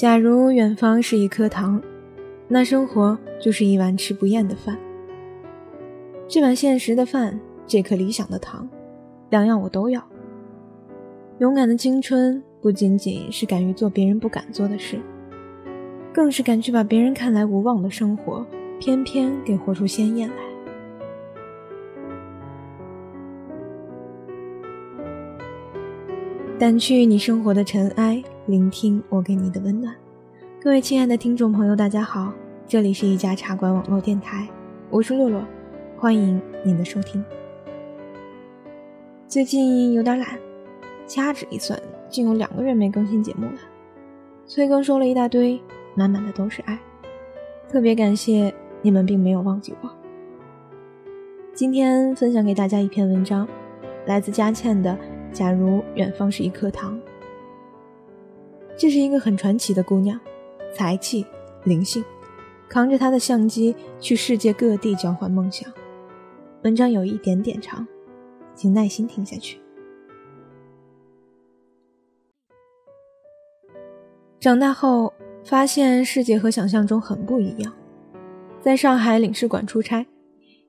假如远方是一颗糖，那生活就是一碗吃不厌的饭。这碗现实的饭，这颗理想的糖，两样我都要。勇敢的青春不仅仅是敢于做别人不敢做的事，更是敢去把别人看来无望的生活，偏偏给活出鲜艳来。掸去你生活的尘埃。聆听我给你的温暖，各位亲爱的听众朋友，大家好，这里是一家茶馆网络电台，我是洛洛，欢迎您的收听。最近有点懒，掐指一算，竟有两个月没更新节目了。催更说了一大堆，满满的都是爱，特别感谢你们并没有忘记我。今天分享给大家一篇文章，来自佳倩的《假如远方是一颗糖》。这是一个很传奇的姑娘，才气、灵性，扛着她的相机去世界各地交换梦想。文章有一点点长，请耐心听下去。长大后发现世界和想象中很不一样。在上海领事馆出差，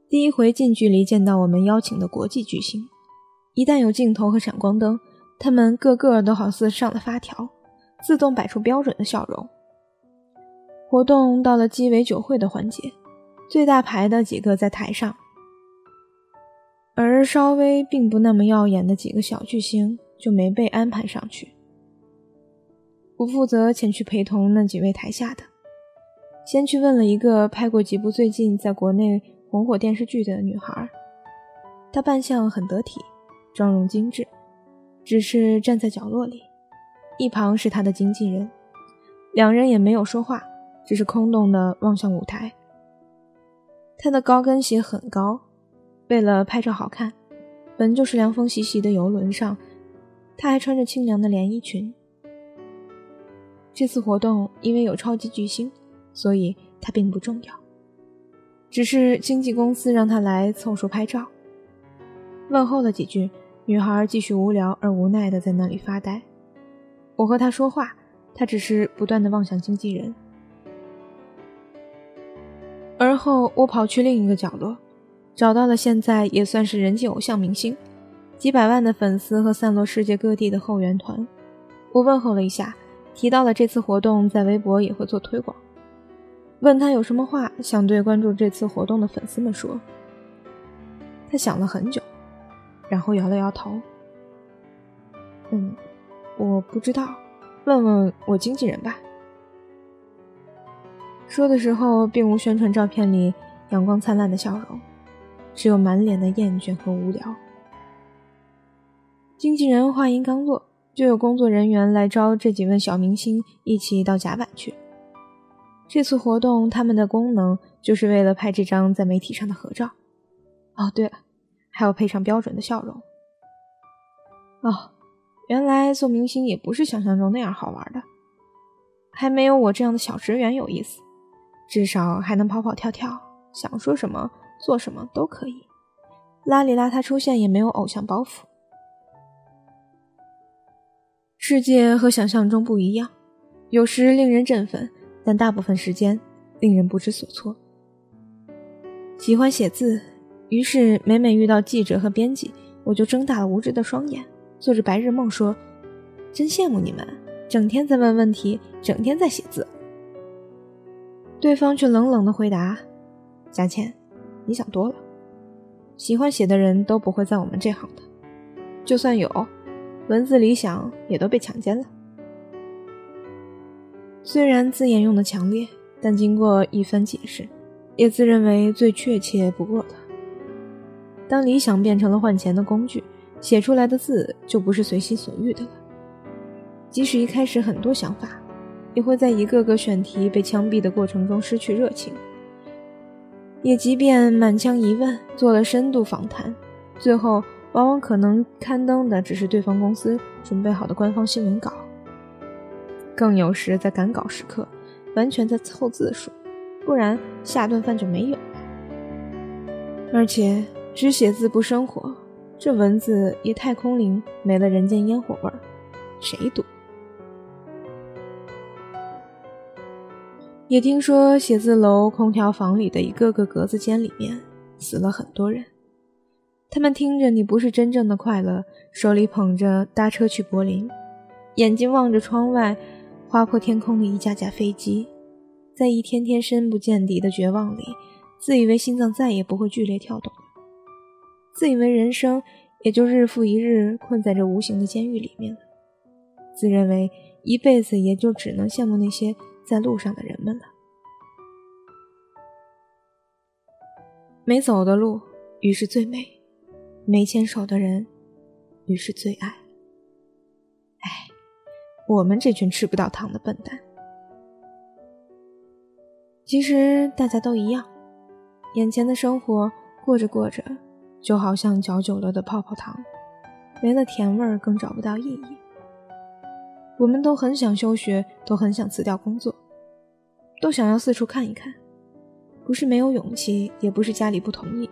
第一回近距离见到我们邀请的国际巨星。一旦有镜头和闪光灯，他们个个都好似上了发条。自动摆出标准的笑容。活动到了鸡尾酒会的环节，最大牌的几个在台上，而稍微并不那么耀眼的几个小巨星就没被安排上去。我负责前去陪同那几位台下的，先去问了一个拍过几部最近在国内红火电视剧的女孩，她扮相很得体，妆容精致，只是站在角落里。一旁是他的经纪人，两人也没有说话，只是空洞的望向舞台。他的高跟鞋很高，为了拍照好看，本就是凉风习习的游轮上，他还穿着清凉的连衣裙。这次活动因为有超级巨星，所以他并不重要，只是经纪公司让他来凑数拍照。问候了几句，女孩继续无聊而无奈的在那里发呆。我和他说话，他只是不断的望向经纪人。而后我跑去另一个角落，找到了现在也算是人气偶像明星，几百万的粉丝和散落世界各地的后援团。我问候了一下，提到了这次活动在微博也会做推广，问他有什么话想对关注这次活动的粉丝们说。他想了很久，然后摇了摇头，嗯。我不知道，问问我经纪人吧。说的时候并无宣传照片里阳光灿烂的笑容，只有满脸的厌倦和无聊。经纪人话音刚落，就有工作人员来招这几位小明星一起到甲板去。这次活动他们的功能就是为了拍这张在媒体上的合照。哦，对了，还要配上标准的笑容。哦。原来做明星也不是想象中那样好玩的，还没有我这样的小职员有意思，至少还能跑跑跳跳，想说什么做什么都可以，邋里邋遢出现也没有偶像包袱。世界和想象中不一样，有时令人振奋，但大部分时间令人不知所措。喜欢写字，于是每每遇到记者和编辑，我就睁大了无知的双眼。做着白日梦，说：“真羡慕你们，整天在问问题，整天在写字。”对方却冷冷的回答：“佳倩，你想多了。喜欢写的人都不会在我们这行的，就算有，文字理想也都被强奸了。”虽然字眼用的强烈，但经过一番解释，也自认为最确切不过的。当理想变成了换钱的工具。写出来的字就不是随心所欲的了。即使一开始很多想法，也会在一个个选题被枪毙的过程中失去热情。也即便满腔疑问，做了深度访谈，最后往往可能刊登的只是对方公司准备好的官方新闻稿。更有时在赶稿时刻，完全在凑字数，不然下顿饭就没有了。而且只写字不生活。这文字也太空灵，没了人间烟火味儿，谁读？也听说写字楼空调房里的一个个格子间里面死了很多人。他们听着你不是真正的快乐，手里捧着搭车去柏林，眼睛望着窗外划破天空的一架架飞机，在一天天深不见底的绝望里，自以为心脏再也不会剧烈跳动，自以为人生也就日复一日困在这无形的监狱里面了，自认为一辈子也就只能羡慕那些。在路上的人们了，没走的路，于是最美；没牵手的人，于是最爱。哎，我们这群吃不到糖的笨蛋。其实大家都一样，眼前的生活过着过着，就好像嚼久了的泡泡糖，没了甜味儿，更找不到意义。我们都很想休学，都很想辞掉工作，都想要四处看一看。不是没有勇气，也不是家里不同意，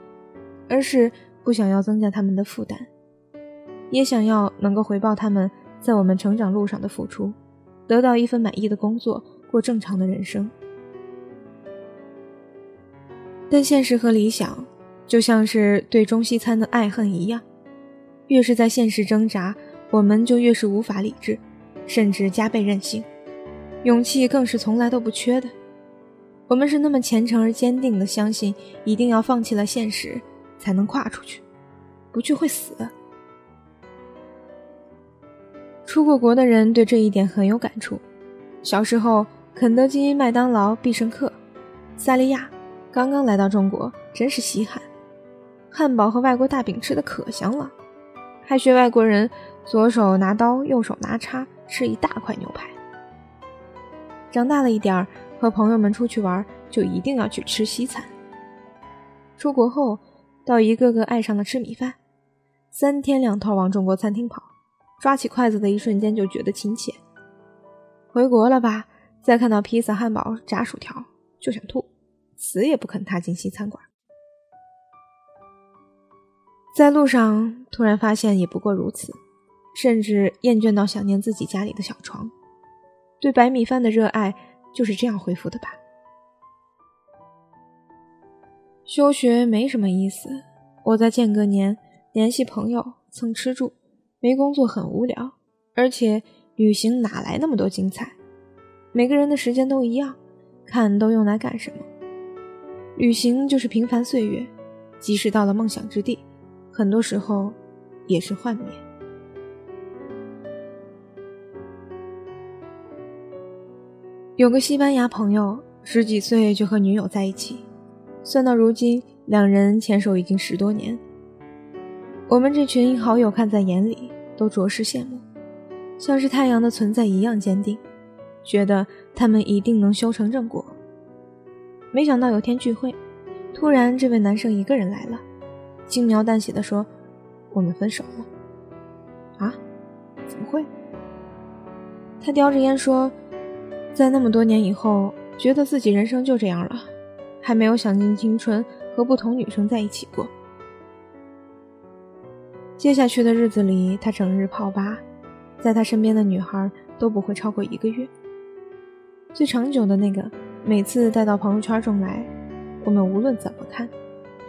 而是不想要增加他们的负担，也想要能够回报他们在我们成长路上的付出，得到一份满意的工作，过正常的人生。但现实和理想，就像是对中西餐的爱恨一样，越是在现实挣扎，我们就越是无法理智。甚至加倍任性，勇气更是从来都不缺的。我们是那么虔诚而坚定的相信，一定要放弃了现实，才能跨出去，不去会死。出过国的人对这一点很有感触。小时候，肯德基、麦当劳、必胜客、萨莉亚刚刚来到中国，真是稀罕。汉堡和外国大饼吃的可香了，还学外国人左手拿刀，右手拿叉。吃一大块牛排。长大了一点儿，和朋友们出去玩，就一定要去吃西餐。出国后，倒一个个爱上了吃米饭，三天两头往中国餐厅跑，抓起筷子的一瞬间就觉得亲切。回国了吧，再看到披萨、汉堡、炸薯条就想吐，死也不肯踏进西餐馆。在路上突然发现，也不过如此。甚至厌倦到想念自己家里的小床，对白米饭的热爱就是这样恢复的吧。休学没什么意思，我在间隔年联系朋友蹭吃住，没工作很无聊，而且旅行哪来那么多精彩？每个人的时间都一样，看都用来干什么？旅行就是平凡岁月，即使到了梦想之地，很多时候也是幻灭。有个西班牙朋友，十几岁就和女友在一起，算到如今，两人牵手已经十多年。我们这群好友看在眼里，都着实羡慕，像是太阳的存在一样坚定，觉得他们一定能修成正果。没想到有天聚会，突然这位男生一个人来了，轻描淡写的说：“我们分手了。”啊？怎么会？他叼着烟说。在那么多年以后，觉得自己人生就这样了，还没有想尽青春和不同女生在一起过。接下去的日子里，他整日泡吧，在他身边的女孩都不会超过一个月。最长久的那个，每次带到朋友圈中来，我们无论怎么看，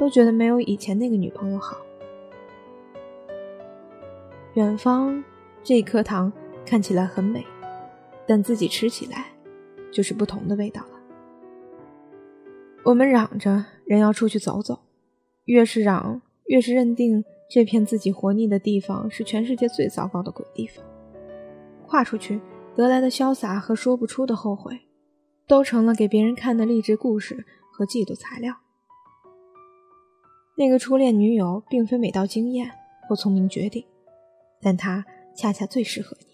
都觉得没有以前那个女朋友好。远方这颗糖看起来很美。但自己吃起来，就是不同的味道了。我们嚷着人要出去走走，越是嚷，越是认定这片自己活腻的地方是全世界最糟糕的鬼地方。跨出去得来的潇洒和说不出的后悔，都成了给别人看的励志故事和嫉妒材料。那个初恋女友并非美到惊艳或聪明绝顶，但她恰恰最适合你。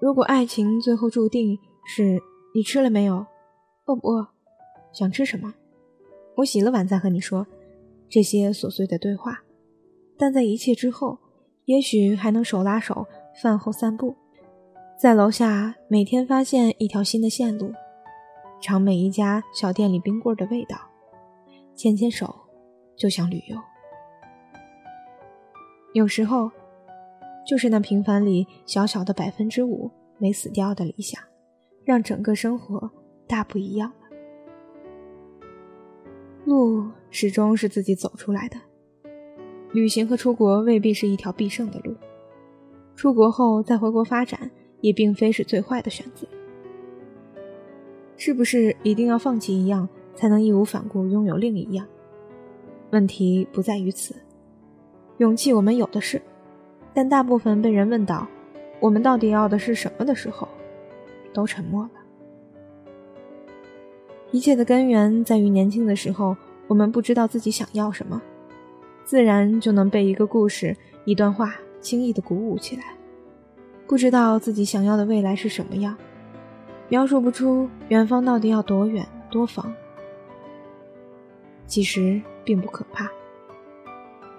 如果爱情最后注定是你吃了没有，饿不饿，想吃什么，我洗了碗再和你说这些琐碎的对话，但在一切之后，也许还能手拉手饭后散步，在楼下每天发现一条新的线路，尝每一家小店里冰棍的味道，牵牵手就像旅游。有时候。就是那平凡里小小的百分之五没死掉的理想，让整个生活大不一样了。路始终是自己走出来的，旅行和出国未必是一条必胜的路，出国后再回国发展也并非是最坏的选择。是不是一定要放弃一样，才能义无反顾拥有另一样？问题不在于此，勇气我们有的是，但大部分被人问到“我们到底要的是什么”的时候，都沉默了。一切的根源在于年轻的时候，我们不知道自己想要什么，自然就能被一个故事、一段话轻易的鼓舞起来。不知道自己想要的未来是什么样，描述不出远方到底要多远多方。其实并不可怕。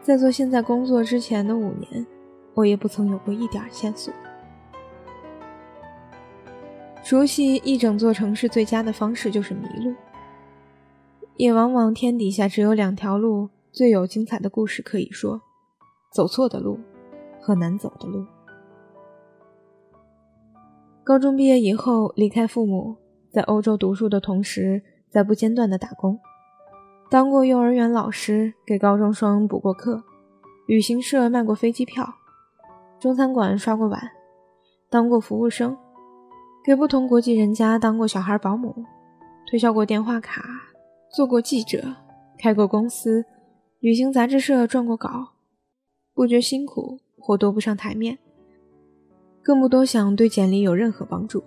在做现在工作之前的五年，我也不曾有过一点线索。熟悉一整座城市最佳的方式就是迷路，也往往天底下只有两条路最有精彩的故事可以说：走错的路和难走的路。高中毕业以后，离开父母，在欧洲读书的同时，在不间断的打工。当过幼儿园老师，给高中生补过课；旅行社卖过飞机票，中餐馆刷过碗，当过服务生，给不同国籍人家当过小孩保姆，推销过电话卡，做过记者，开过公司，旅行杂志社撰过稿，不觉辛苦或多不上台面，更不多想对简历有任何帮助。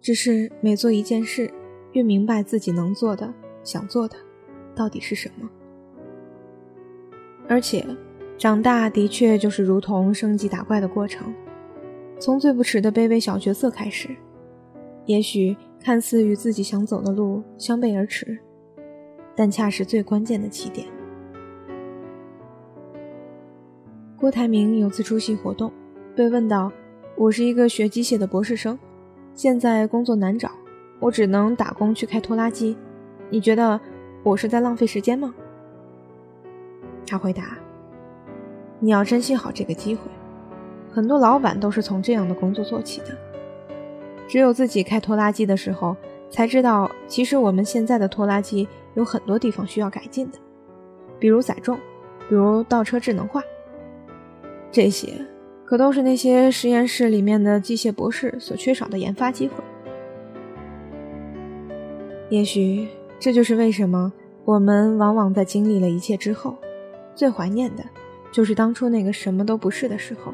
只是每做一件事，越明白自己能做的。想做的到底是什么？而且，长大的确就是如同升级打怪的过程，从最不耻的卑微小角色开始，也许看似与自己想走的路相背而驰，但恰是最关键的起点。郭台铭有次出席活动，被问到：“我是一个学机械的博士生，现在工作难找，我只能打工去开拖拉机。”你觉得我是在浪费时间吗？他回答：“你要珍惜好这个机会。很多老板都是从这样的工作做起的。只有自己开拖拉机的时候，才知道其实我们现在的拖拉机有很多地方需要改进的，比如载重，比如倒车智能化。这些可都是那些实验室里面的机械博士所缺少的研发机会。也许。”这就是为什么我们往往在经历了一切之后，最怀念的，就是当初那个什么都不是的时候，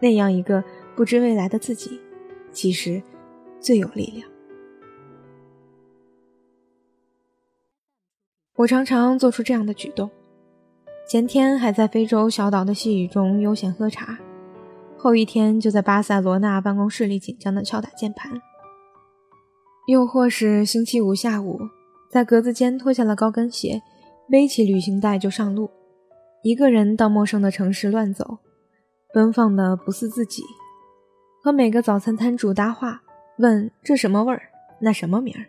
那样一个不知未来的自己，其实最有力量。我常常做出这样的举动：前天还在非洲小岛的细雨中悠闲喝茶，后一天就在巴塞罗那办公室里紧张的敲打键盘，又或是星期五下午。在格子间脱下了高跟鞋，背起旅行袋就上路，一个人到陌生的城市乱走，奔放的不似自己，和每个早餐摊主搭话，问这什么味儿，那什么名儿，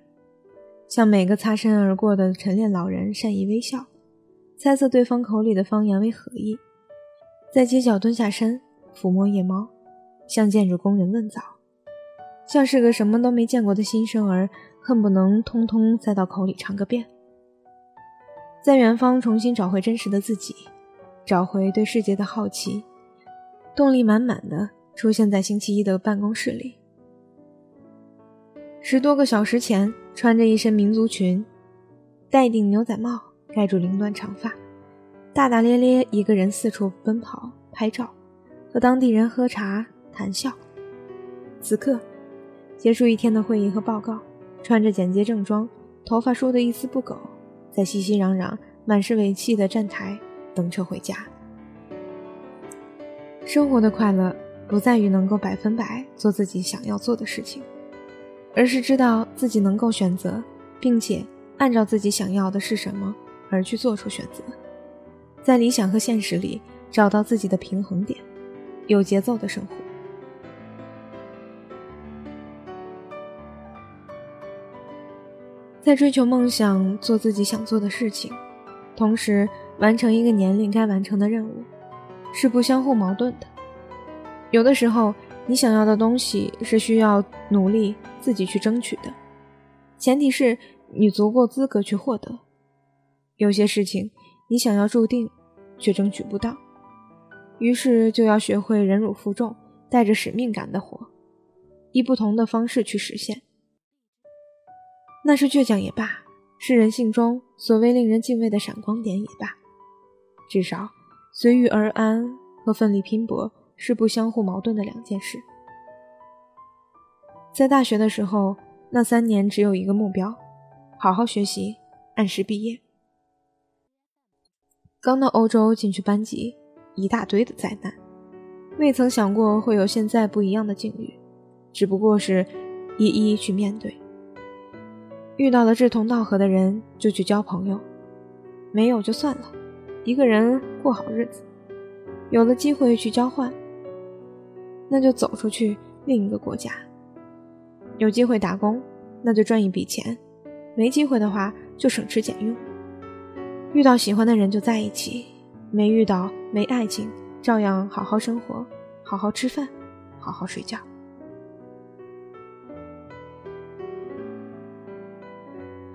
向每个擦身而过的晨练老人善意微笑，猜测对方口里的方言为何意，在街角蹲下身抚摸夜猫，向建筑工人问早，像是个什么都没见过的新生儿。恨不能通通塞到口里尝个遍，在远方重新找回真实的自己，找回对世界的好奇，动力满满的出现在星期一的办公室里。十多个小时前，穿着一身民族裙，戴顶牛仔帽盖住凌乱长发，大大咧咧一个人四处奔跑拍照，和当地人喝茶谈笑。此刻，结束一天的会议和报告。穿着简洁正装，头发梳得一丝不苟，在熙熙攘攘、满是尾气的站台等车回家。生活的快乐不在于能够百分百做自己想要做的事情，而是知道自己能够选择，并且按照自己想要的是什么而去做出选择，在理想和现实里找到自己的平衡点，有节奏的生活。在追求梦想，做自己想做的事情，同时完成一个年龄该完成的任务，是不相互矛盾的。有的时候，你想要的东西是需要努力自己去争取的，前提是你足够资格去获得。有些事情你想要注定，却争取不到，于是就要学会忍辱负重，带着使命感的活，以不同的方式去实现。那是倔强也罢，是人性中所谓令人敬畏的闪光点也罢，至少随遇而安和奋力拼搏。是不相互矛盾的两件事。在大学的时候，那三年只有一个目标：好好学习，按时毕业。刚到欧洲进去班级，一大堆的灾难，未曾想过会有现在不一样的境遇，只不过是一一去面对。遇到了志同道合的人，就去交朋友；没有就算了，一个人过好日子。有了机会去交换。那就走出去另一个国家，有机会打工，那就赚一笔钱；没机会的话，就省吃俭用。遇到喜欢的人就在一起，没遇到没爱情，照样好好生活，好好吃饭，好好睡觉。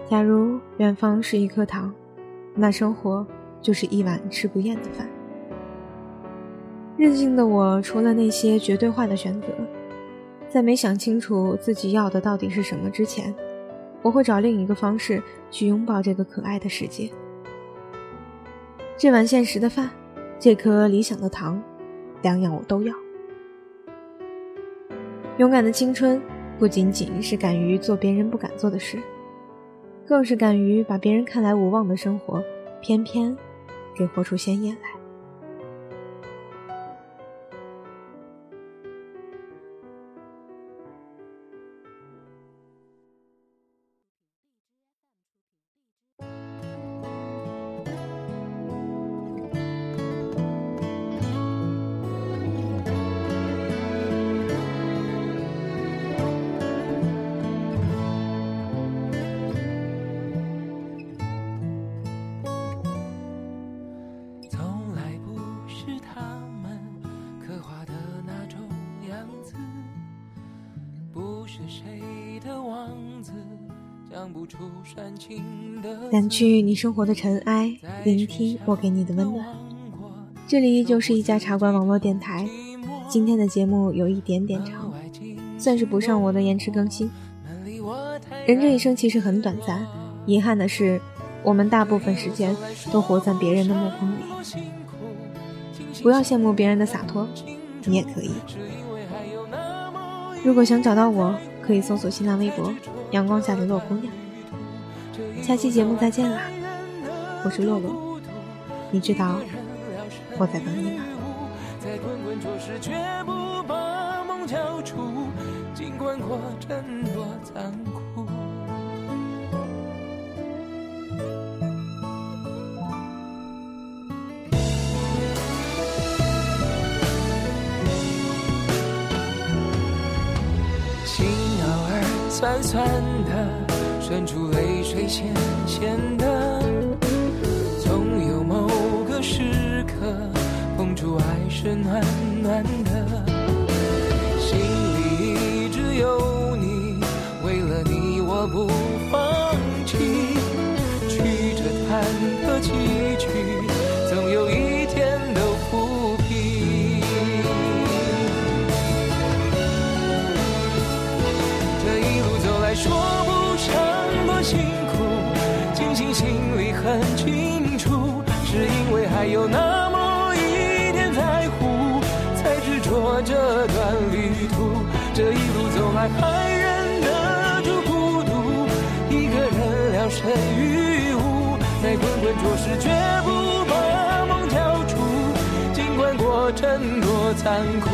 假如远方是一颗糖，那生活就是一碗吃不厌的饭。任性的我，除了那些绝对化的选择，在没想清楚自己要的到底是什么之前，我会找另一个方式去拥抱这个可爱的世界。这碗现实的饭，这颗理想的糖，两样我都要。勇敢的青春，不仅仅是敢于做别人不敢做的事，更是敢于把别人看来无望的生活，偏偏给活出鲜艳来。掸去你生活的尘埃，聆听我给你的温暖。这里依旧是一家茶馆网络电台。今天的节目有一点点长，算是补上我的延迟更新。人这一生其实很短暂，遗憾的是，我们大部分时间都活在别人的目光里。不要羡慕别人的洒脱，你也可以。如果想找到我，可以搜索新浪微博“阳光下的洛姑娘”。下期节目再见啦！我是洛洛，你知道我在等你吗？心偶尔酸酸的。渗出泪水，咸咸的。总有某个时刻，碰触爱是暖暖的。心里一直有于无，在滚滚浊世绝不把梦交出，尽管过程多残酷。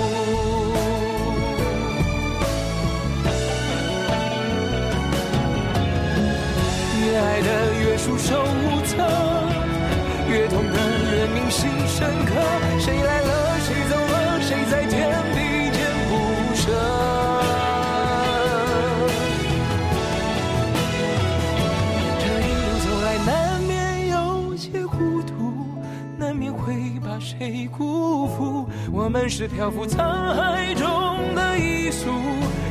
越爱的越束手无策，越痛的越铭心深刻。谁来被辜负，我们是漂浮沧海中的一粟。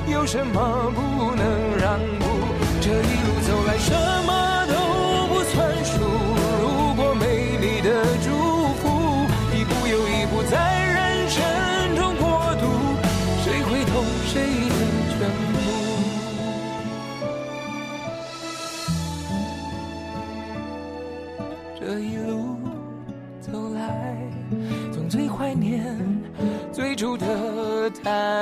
有什么不能让步？这一路走来。的